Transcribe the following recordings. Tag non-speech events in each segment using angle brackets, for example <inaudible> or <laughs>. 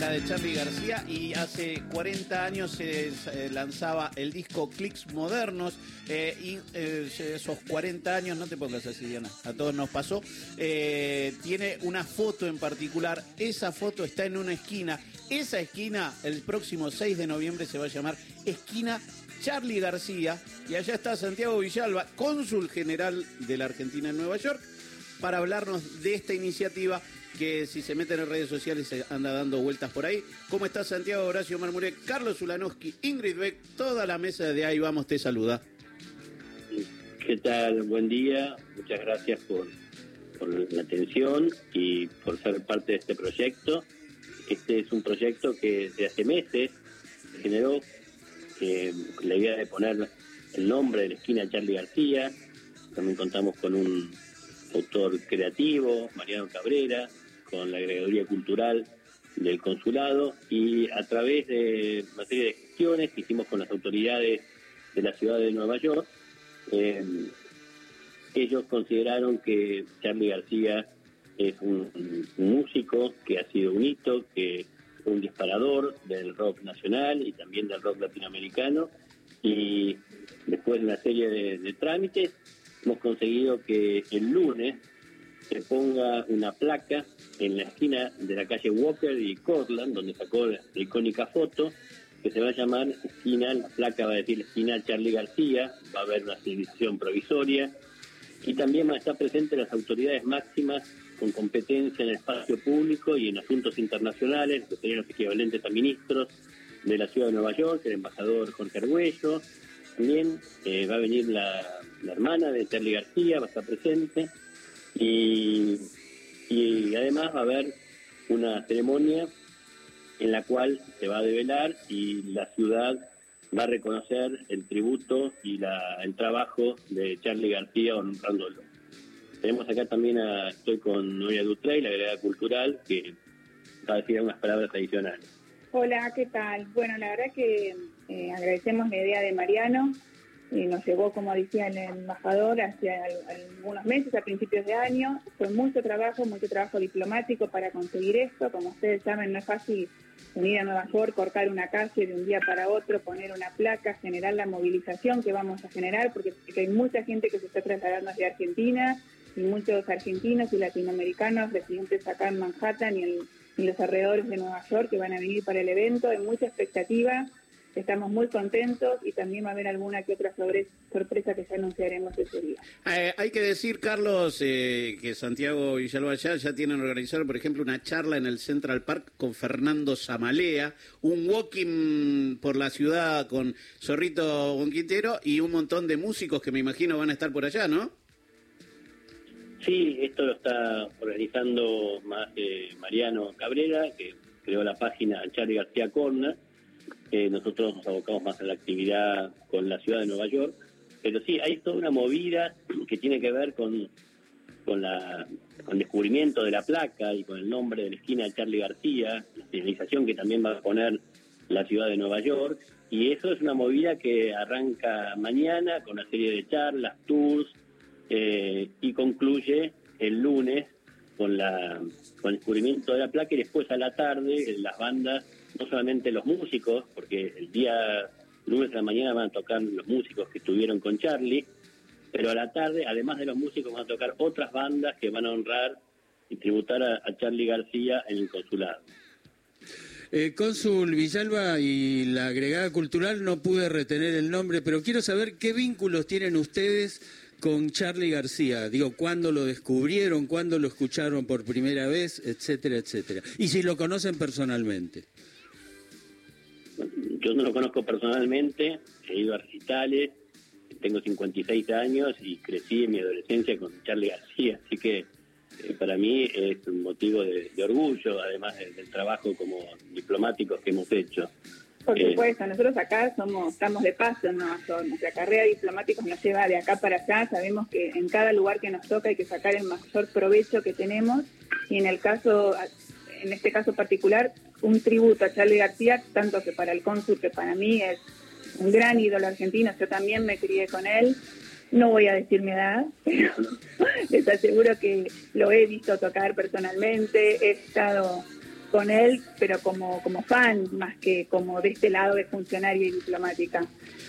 la de Charlie García y hace 40 años se eh, lanzaba el disco Clicks Modernos eh, y eh, esos 40 años, no te pongas así Diana, a todos nos pasó, tiene una foto en particular, esa foto está en una esquina, esa esquina el próximo 6 de noviembre se va a llamar Esquina Charlie García y allá está Santiago Villalba, cónsul general de la Argentina en Nueva York, para hablarnos de esta iniciativa que si se meten en redes sociales se anda dando vueltas por ahí. ¿Cómo estás, Santiago Horacio Marmuré, Carlos Ulanowski, Ingrid Beck? Toda la mesa de ahí vamos te saluda. ¿Qué tal? Buen día. Muchas gracias por, la atención y por ser parte de este proyecto. Este es un proyecto que desde hace meses generó eh, la idea de poner el nombre de la esquina Charlie García. También contamos con un autor creativo, Mariano Cabrera, con la agregaduría cultural del consulado y a través de una serie de gestiones que hicimos con las autoridades de la ciudad de Nueva York, eh, ellos consideraron que Charlie García es un, músico que ha sido un hito, que un disparador del rock nacional y también del rock latinoamericano. Y después de una serie de trámites hemos conseguido que el lunes se ponga una placa en la esquina de la calle Walker y Cortland, donde sacó la, icónica foto, que se va a llamar esquina, la placa va a decir esquina Charlie García, va a haber una selección provisoria. Y también van a estar presentes las autoridades máximas con competencia en el espacio público y en asuntos internacionales, que serían los equivalentes a ministros de la ciudad de Nueva York, el embajador Jorge Arguello, también eh, va a venir la, hermana de Charlie García, va a estar presente, y, además va a haber una ceremonia en la cual se va a develar y la ciudad va a reconocer el tributo y la, el trabajo de Charlie García honrándolo. Tenemos acá también a, estoy con Noelia Dutrey, la agregada cultural, que va a decir unas palabras adicionales. Hola, ¿qué tal? Bueno, la verdad que eh, agradecemos la idea de Mariano. Y nos llegó, como decía el embajador, hace algunos meses, a principios de año. Fue mucho trabajo, mucho trabajo diplomático para conseguir esto. Como ustedes saben, no es fácil venir a Nueva York, cortar una calle de un día para otro, poner una placa, generar la movilización que vamos a generar, porque hay mucha gente que se está trasladando hacia Argentina y muchos argentinos y latinoamericanos residentes acá en Manhattan y en, en los alrededores de Nueva York que van a venir para el evento. Hay mucha expectativa Estamos muy contentos y también va a haber alguna que otra sorpresa que ya anunciaremos ese día. Eh, hay que decir, Carlos, eh, que Santiago y ya, ya tienen organizado, por ejemplo, una charla en el Central Park con Fernando Zamalea, un walking por la ciudad con Zorrito Bonquintero y un montón de músicos que me imagino van a estar por allá, ¿no? Sí, esto lo está organizando eh, Mariano Cabrera, que creó la página Charlie García Corna nosotros nos abocamos más a la actividad con la ciudad de Nueva York, pero sí, hay toda una movida que tiene que ver con, con, la, el descubrimiento de la placa y con el nombre de la esquina de Charlie García, la señalización que también va a poner la ciudad de Nueva York, y eso es una movida que arranca mañana con una serie de charlas, tours, eh, y concluye el lunes con, la, con el descubrimiento de la placa y después a la tarde las bandas no solamente los músicos, porque el día lunes de la mañana van a tocar los músicos que estuvieron con Charlie, pero a la tarde, además de los músicos, van a tocar otras bandas que van a honrar y tributar a, Charlie García en el consulado. Eh, Cónsul Villalba y la agregada cultural no pude retener el nombre, pero quiero saber qué vínculos tienen ustedes con Charlie García. Digo, ¿cuándo lo descubrieron? ¿Cuándo lo escucharon por primera vez? Etcétera, etcétera. Y si lo conocen personalmente. Yo no lo conozco personalmente, he ido a recitales, tengo 56 años y crecí en mi adolescencia con Charlie García, así que eh, para mí es un motivo de, orgullo, además del trabajo como diplomáticos que hemos hecho. Por eh, supuesto, nosotros acá somos estamos de paso en Nuestra carrera diplomática nos lleva de acá para allá. Sabemos que en cada lugar que nos toca hay que sacar el mayor provecho que tenemos. Y en el caso en este caso particular, un tributo a Charlie García, tanto que para el cónsul que para mí es un gran ídolo argentino, yo también me crié con él, no voy a decir mi edad, <laughs> pero les aseguro que lo he visto tocar personalmente, he estado con él, pero como, como fan, más que como de este lado de funcionaria y diplomática.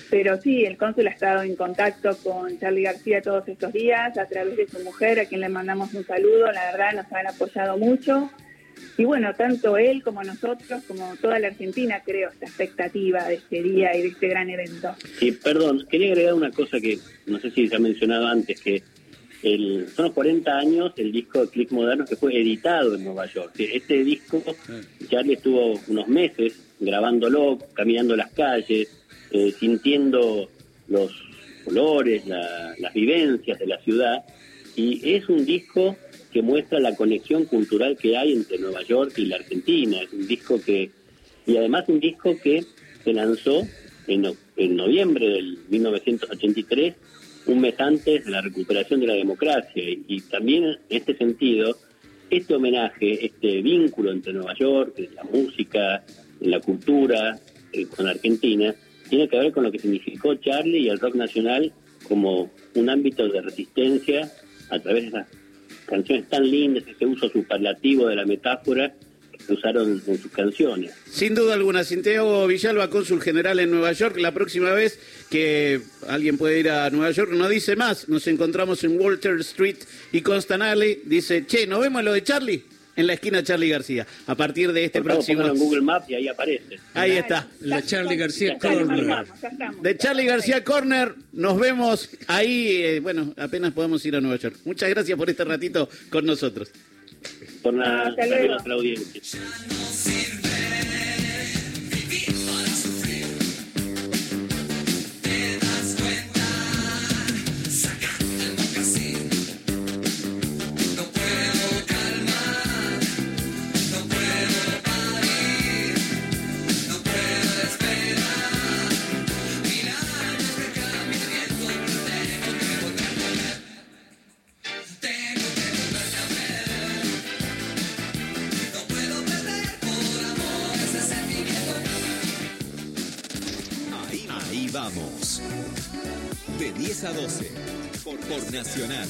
Pero sí, el cónsul ha estado en contacto con Charlie García todos estos días a través de su mujer, a quien le mandamos un saludo. La verdad, nos han apoyado mucho. Y bueno, tanto él como nosotros, como toda la Argentina, creo, esta expectativa de este día y de este gran evento. Sí, perdón, quería agregar una cosa que no sé si se ha mencionado antes, que el, son los 40 años el disco de Click Moderno que fue editado en Nueva York. Este disco, Charlie estuvo unos meses grabándolo, caminando las calles, eh, sintiendo los colores, las vivencias de la ciudad, y es un disco que muestra la conexión cultural que hay entre Nueva York y la Argentina. Es un disco que, y además un disco que se lanzó en, en noviembre del 1983 un mes antes de la recuperación de la democracia. Y, también en este sentido, este homenaje, este vínculo entre Nueva York, la música, la cultura eh, con Argentina, tiene que ver con lo que significó Charlie y el rock nacional como un ámbito de resistencia a través de esas canciones tan lindas, ese uso superlativo de la metáfora usaron en sus canciones. Sin duda alguna, Santiago Villalba, cónsul general en Nueva York, la próxima vez que alguien puede ir a Nueva York, no dice más, nos encontramos en Walter Street y Constant Alley, dice, che, ¿nos vemos lo de Charlie? En la esquina Charlie García. A partir de este próximo. en Google Maps y ahí aparece. Ahí está. La Charlie García Corner. De Charlie García Corner, nos vemos ahí. Eh, bueno, apenas podemos ir a Nueva York. Muchas gracias por este ratito con nosotros por nada, ah, saludos a la audiencia. Vamos. De 10 a 12 por, por Nacional.